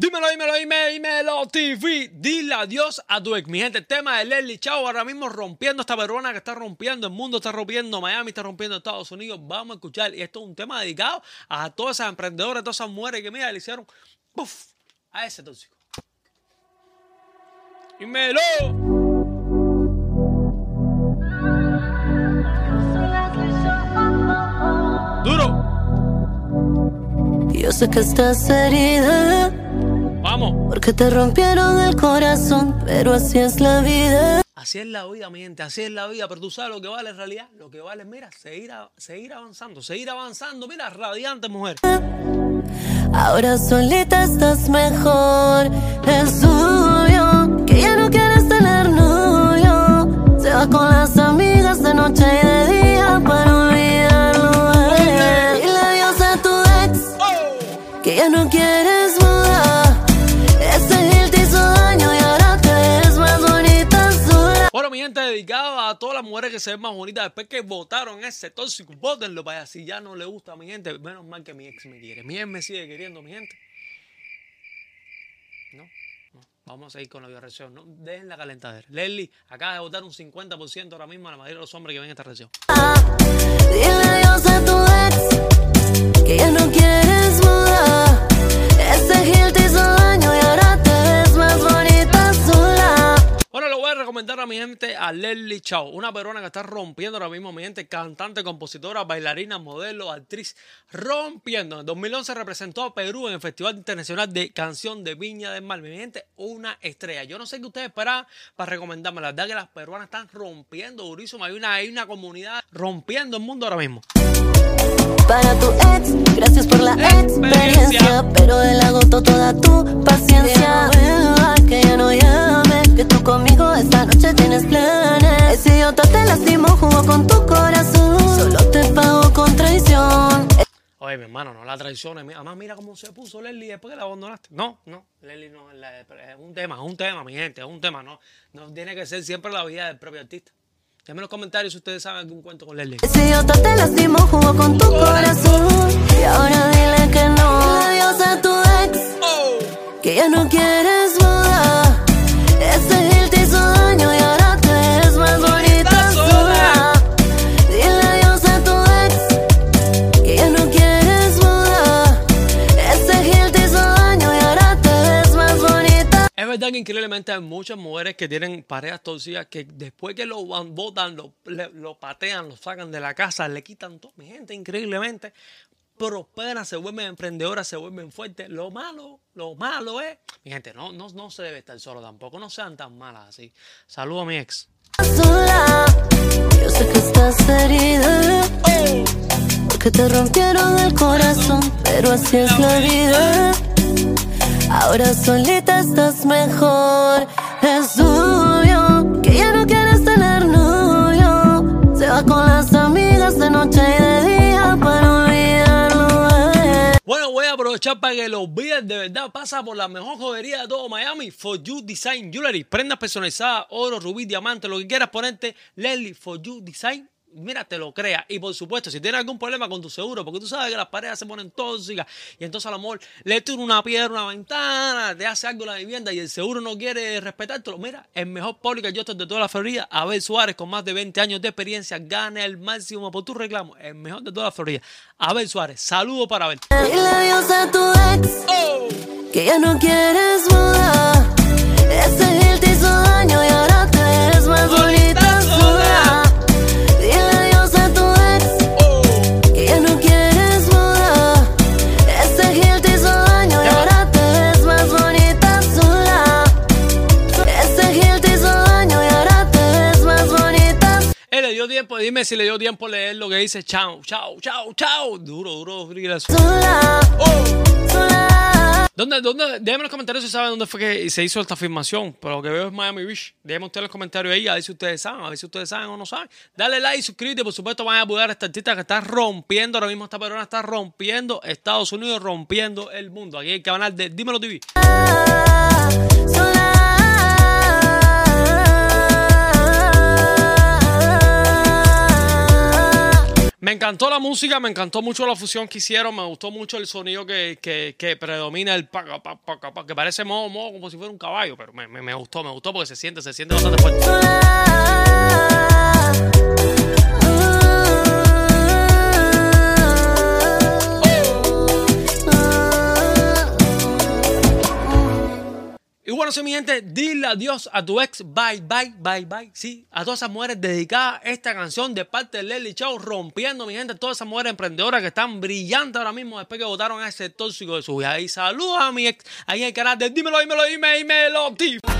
Dímelo, dímelo, dímelo, dímelo, TV. Dile adiós a tu ex. Mi gente, el tema de Leslie Chao ahora mismo rompiendo esta peruana que está rompiendo, el mundo está rompiendo, Miami está rompiendo Estados Unidos. Vamos a escuchar. Y esto es un tema dedicado a todas esas emprendedoras, todas esas mujeres que, mira, le hicieron puff a ese tóxico. Dímelo. Duro. Yo sé que estás herida Vamos. porque te rompieron el corazón, pero así es la vida. Así es la vida, mi gente, así es la vida, pero tú sabes lo que vale en realidad. Lo que vale, mira, seguir, a- seguir avanzando, seguir avanzando. Mira, radiante mujer. Ahora solita estás mejor. Es tuyo que ya no quieres tener novio. Se va con las amigas de noche mi gente, dedicado a todas las mujeres que se ven más bonitas después que votaron ese tóxico, votenlo para allá. Si ya no le gusta a mi gente, menos mal que mi ex me quiere. Mi ex me sigue queriendo, mi gente. No, no. Vamos a seguir con la violación. No, dejen la calentadera. Leslie acaba de votar un 50% ahora mismo a la mayoría de los hombres que ven esta reacción. Voy a mi gente a Leslie Chao, una peruana que está rompiendo ahora mismo, mi gente, cantante, compositora, bailarina, modelo, actriz, rompiendo. En 2011 representó a Perú en el Festival Internacional de Canción de Viña del Mar. Mi gente, una estrella. Yo no sé qué ustedes esperaban para recomendarme. La verdad que las peruanas están rompiendo durísimo. Hay una, hay una comunidad rompiendo el mundo ahora mismo. Para tu ex, gracias por la Experiencia. experiencia. Pero él agotó toda tu paciencia. Vuelva, que ya no llame. Esta noche tienes planes. Ese idiota te lastimó, jugó con tu corazón. Solo te pagó con traición. Oye, mi hermano, no la traiciones. Además, mira cómo se puso Leslie después que la abandonaste. No, no, Leslie no. es la- Es un tema, es un tema, mi gente, es un tema. No, no tiene que ser siempre la vida del propio artista. Déjenme en los comentarios si ustedes saben algún cuento con Leslie. Ese idiota te lastimó, jugó con tu corazón. Y ahora dile que no. Adiós a tu ex. que ya no quieres increíblemente hay muchas mujeres que tienen parejas tóxicas que después que lo botan, lo, lo patean, lo sacan de la casa, le quitan todo. Mi gente, increíblemente, prosperan, se vuelven emprendedoras, se vuelven fuertes. Lo malo, lo malo es, mi gente, no, no, no se debe estar solo tampoco, no sean tan malas así. Saludo a mi ex. Yo sé que estás herida. Porque te rompieron el corazón, pero así es la vida. Ahora solita estás mejor. Es tuyo que ya no quieres tener novio. Se va con las amigas de noche y de día para olvidarlo. él. Bueno, voy a aprovechar para que los vean de verdad. Pasa por la mejor joyería de todo Miami. For You Design Jewelry. Prendas personalizadas, oro, rubí, diamante, lo que quieras ponerte. Leslie For You Design. Mira, te lo crea. Y por supuesto, si tienes algún problema con tu seguro, porque tú sabes que las paredes se ponen tóxicas y entonces a lo mejor le tira una piedra una ventana, te hace algo en la vivienda y el seguro no quiere respetártelo. Mira, el mejor public adjuster de toda la Florida, Abel Suárez, con más de 20 años de experiencia, gana el máximo por tu reclamo. El mejor de toda la Florida. Abel Suárez, saludo para Abel. Ex. que ya no quieres mudar. Si le dio tiempo leer lo que dice chao, chao, chao, chao. Duro, duro, duro. eso. sola. Sola. ¿Dónde, dónde? Déjenme en los comentarios si saben dónde fue que se hizo esta filmación. Pero lo que veo es Miami Beach. Déjenme ustedes los comentarios ahí a ver si ustedes saben, a ver si ustedes saben o no saben. Dale like, suscríbete, por supuesto van a apoyar a esta artista que está rompiendo, ahora mismo esta persona está rompiendo Estados Unidos, rompiendo el mundo. Aquí en el canal de Dímelo TV. Me encantó la música, me encantó mucho la fusión que hicieron, me gustó mucho el sonido que, que, que predomina el pa, pa, pa, pa, que parece modo, modo como si fuera un caballo, pero me, me gustó, me gustó porque se siente, se siente bastante fuerte. Bueno, sí, mi gente, dile adiós a tu ex. Bye, bye, bye, bye. Sí, a todas esas mujeres dedicadas esta canción de parte de Lely Chao, rompiendo, mi gente, todas esas mujeres emprendedoras que están brillantes ahora mismo después que votaron a ese tóxico de su vida. Y saludos a mi ex ahí en el canal de Dímelo, dímelo, dímelo, dímelo, dímelo.